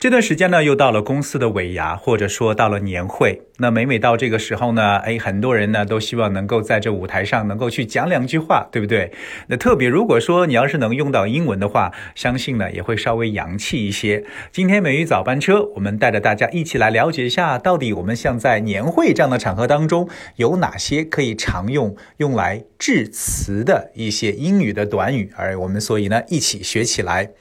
这段时间呢，又到了公司的尾牙，或者说到了年会。那每每到这个时候呢，哎，很多人呢都希望能够在这舞台上能够去讲两句话，对不对？那特别如果说你要是能用到英文的话，相信呢也会稍微洋气一些。今天美语早班车，我们带着大家一起来了解一下，到底我们像在年会这样的场合当中，有哪些可以常用用来致辞的一些英语的短语，而我们所以呢一起学起来。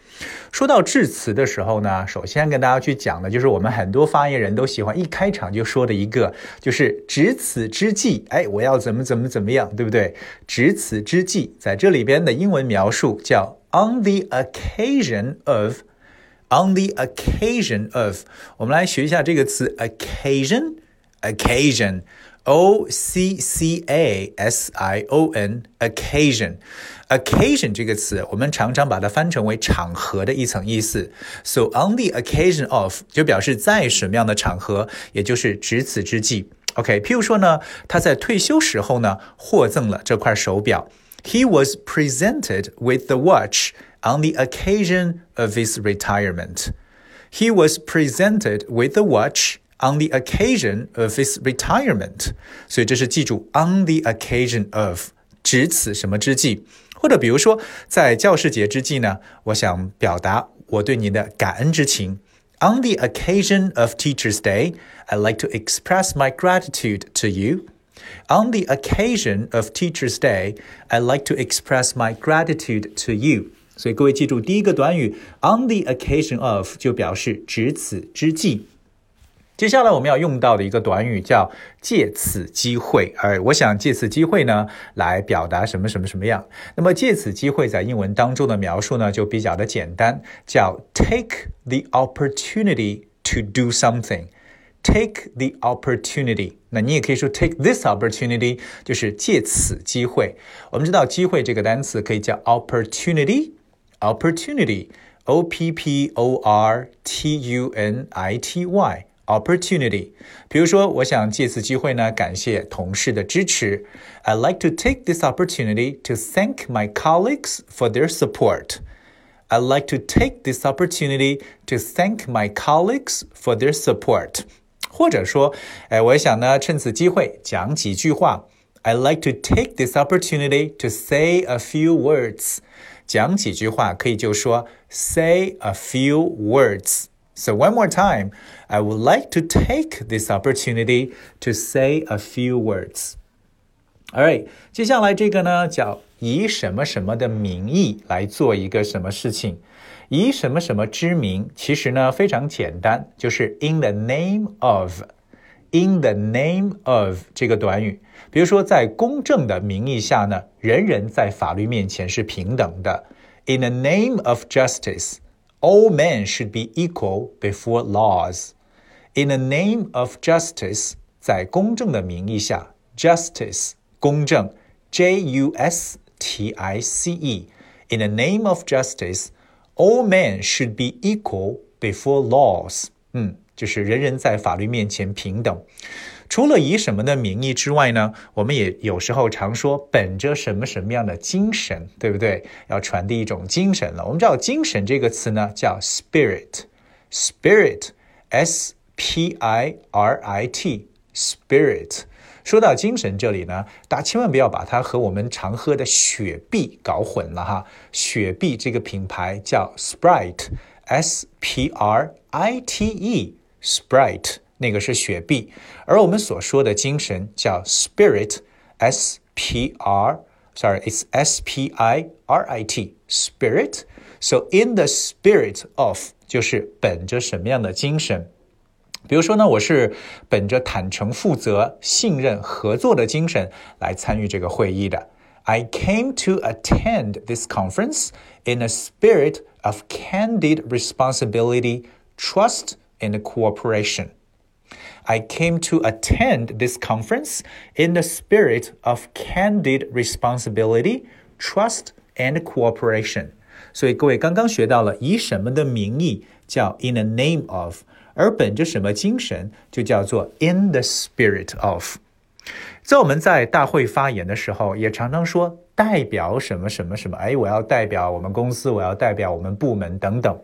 说到致辞的时候呢，首先跟大家去讲的就是我们很多发言人都喜欢一开场就说的一个，就是值此之际，哎，我要怎么怎么怎么样，对不对？值此之际，在这里边的英文描述叫 on the occasion of，on the occasion of，我们来学一下这个词 occasion，occasion。O C C A S I O N，occasion，occasion 这个词，我们常常把它翻成为场合的一层意思。So on the occasion of 就表示在什么样的场合，也就是值此之际。OK，譬如说呢，他在退休时候呢，获赠了这块手表。He was presented with the watch on the occasion of his retirement. He was presented with the watch on the occasion of his retirement，所以这是记住 on the occasion of 值此什么之际，或者比如说在教师节之际呢，我想表达我对你的感恩之情。On the occasion of Teachers' Day, I'd like to express my gratitude to you. On the occasion of Teachers' Day, I'd like to express my gratitude to you. 所以各位记住，第一个短语 on the occasion of 就表示值此之际。 接下来我们要用到的一个短语叫借此机会，哎我想借此机会呢，来表达什么什么什么样。那么借此机会在英文当中的描述呢，就比较的简单，叫 take the opportunity to do something。take the opportunity，那你也可以说 take this opportunity，就是借此机会。我们知道机会这个单词可以叫 opportunity，opportunity，o p p o r t u n i t y。opportunity。比如说，我想借此机会呢，感谢同事的支持。I'd like to take this opportunity to thank my colleagues for their support. I'd like to take this opportunity to thank my colleagues for their support. 或者说，哎，我想呢，趁此机会讲几句话。I'd like to take this opportunity to say a few words. 讲几句话可以就说 say a few words。 so, one more time, I would like to take this opportunity to say a few words. Alright，接下来这个呢叫以什么什么的名义来做一个什么事情，以什么什么之名，其实呢非常简单，就是 in the name of。in the name of 这个短语，比如说在公正的名义下呢，人人在法律面前是平等的。In the name of justice。 all men should be equal before laws. In the name of justice，在公正的名义下，justice 公正，J U S T I C E。In the name of justice, all men should be equal before laws。嗯，就是人人在法律面前平等。 除了以什么的名义之外呢，我们也有时候常说本着什么什么样的精神，对不对？要传递一种精神了。我们知道“精神”这个词呢，叫 spirit，spirit，s p i r i t，spirit。说到精神这里呢，大家千万不要把它和我们常喝的雪碧搞混了哈。雪碧这个品牌叫 Sprite，s p r i t e，Sprite。那个是雪碧，而我们所说的精神叫 spirit，s p r，sorry，it's s p i r i t，spirit。So in the spirit of 就是本着什么样的精神？比如说呢，我是本着坦诚、负责、信任、合作的精神来参与这个会议的。I came to attend this conference in a spirit of candid responsibility, trust, and cooperation. I came to attend this conference in the spirit of candid responsibility, trust, and cooperation. 所以各位刚刚学到了以什么的名义叫 in the name of，而本着什么精神就叫做 in the spirit of。在我们在大会发言的时候，也常常说 代表什么什么什么？哎，我要代表我们公司，我要代表我们部门等等。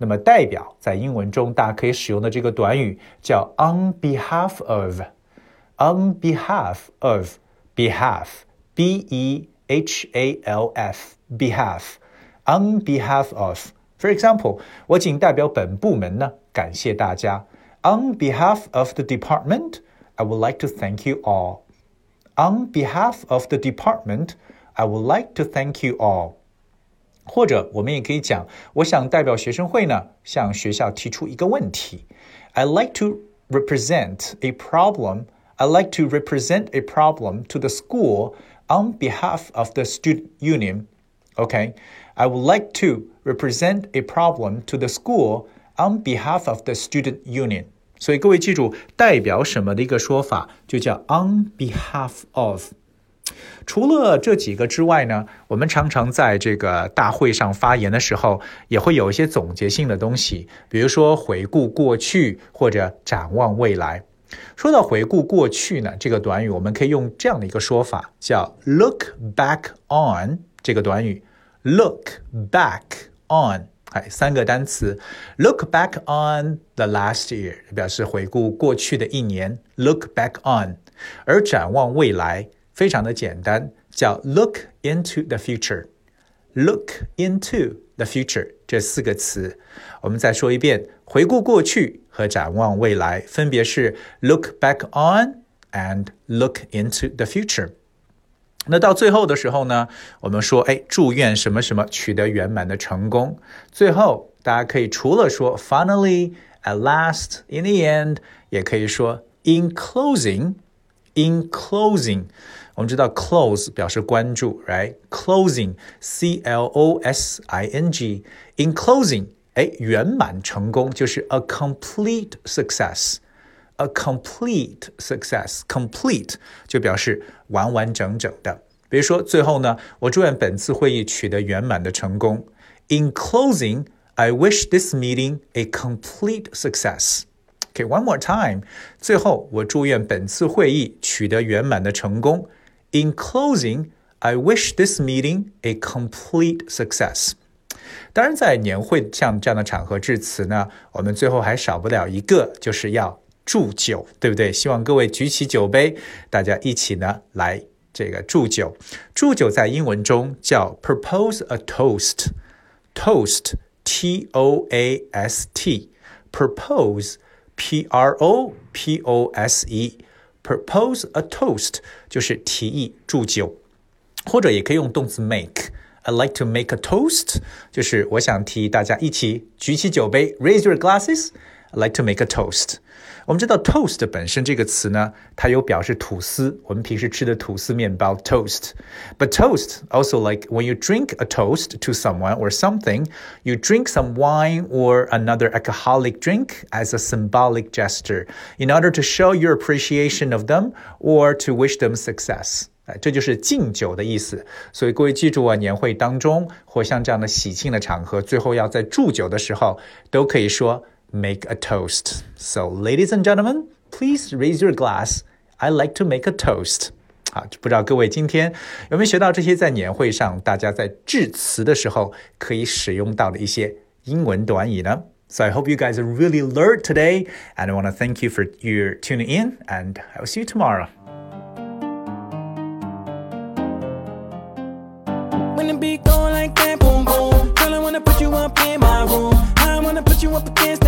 那么代表在英文中大家可以使用的这个短语叫 on behalf of，on behalf of，behalf，b e h a l f，behalf，on behalf of。For example，我仅代表本部门呢，感谢大家。On behalf of the department, I would like to thank you all. On behalf of the department, I would like to thank you all. 或者我们也可以讲，我想代表学生会呢，向学校提出一个问题。I like to represent a problem. I like to represent a problem to the school on behalf of the student union. Okay, I would like to represent a problem to the school on behalf of the student union. 所以各位记住，代表什么的一个说法就叫 on behalf of。 除了这几个之外呢，我们常常在这个大会上发言的时候，也会有一些总结性的东西，比如说回顾过去或者展望未来。说到回顾过去呢，这个短语我们可以用这样的一个说法，叫 look back on 这个短语，look back on，哎，三个单词，look back on the last year 表示回顾过去的一年，look back on，而展望未来。非常的简单，叫 look into the future。look into the future 这四个词，我们再说一遍：回顾过去和展望未来，分别是 look back on and look into the future。那到最后的时候呢，我们说，哎，祝愿什么什么取得圆满的成功。最后，大家可以除了说 finally、at last、in the end，也可以说 in closing、in closing。 我们知道 close 表示关注，right？closing，c l o s i n g，in closing，哎，圆满成功就是 a complete success，a complete success，complete 就表示完完整整的。比如说最后呢，我祝愿本次会议取得圆满的成功。In closing, I wish this meeting a complete success. Okay, one more time. 最后，我祝愿本次会议取得圆满的成功。 in closing, I wish this meeting a complete success. 当然，在年会像这样的场合致辞呢，我们最后还少不了一个，就是要祝酒，对不对？希望各位举起酒杯，大家一起呢来这个祝酒。祝酒在英文中叫 propose a toast，toast t o a s t，propose p r o p o s e。 Propose a toast 就是提议祝酒，或者也可以用动词 make。I like to make a toast，就是我想提议大家一起举起酒杯，raise your glasses。I like to make a toast。我们知道 toast 本身这个词呢，它有表示吐司，我们平时吃的吐司面包 toast。But toast also like when you drink a toast to someone or something, you drink some wine or another alcoholic drink as a symbolic gesture in order to show your appreciation of them or to wish them success. 哎，这就是敬酒的意思。所以各位记住啊，年会当中或像这样的喜庆的场合，最后要在祝酒的时候，都可以说 make a toast. So, ladies and gentlemen, please raise your glass. I like to make a toast. 好，不知道各位今天有没有学到这些在年会上大家在致辞的时候可以使用到的一些英文短语呢？So I hope you guys really learned today, and I want to thank you for your tuning in, and I will see you tomorrow. When the beat go like that, boom boom, girl, I wanna put you up in my room wanna put you up against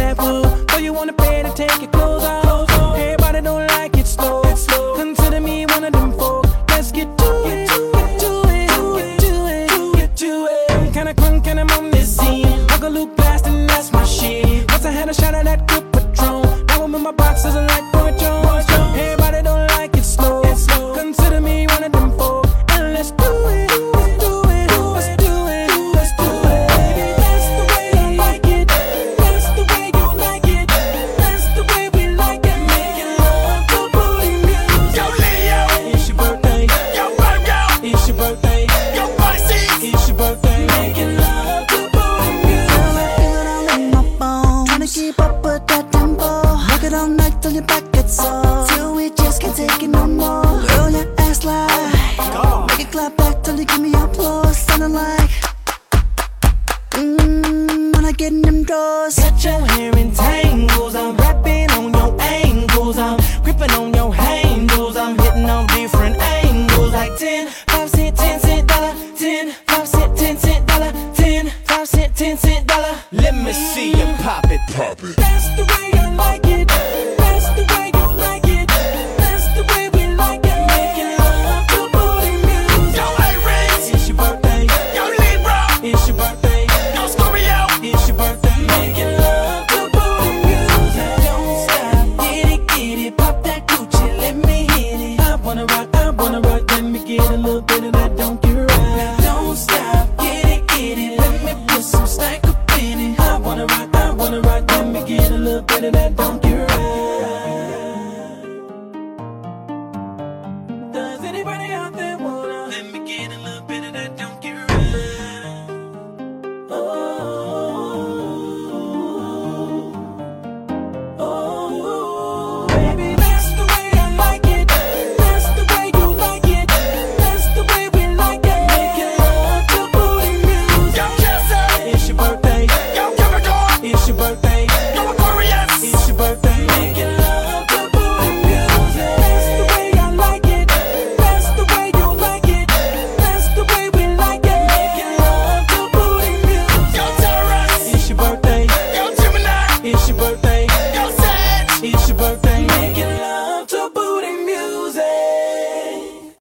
pay to till your back gets sore Till we just can't take it no more. Girl, your ass like Go. Make it clap back till you give me applause. Sounding like Mmm, when I get in them doors. Got your hair in tangles. I'm rapping on your angles I'm gripping on your handles. I'm hitting on different angles. Like 10, 5 cent, 10 cent dollar. 10, 5 cent, 10 cent dollar. 10, 5 cent, 10 cent dollar. Let me see you pop it. Pop it. That's the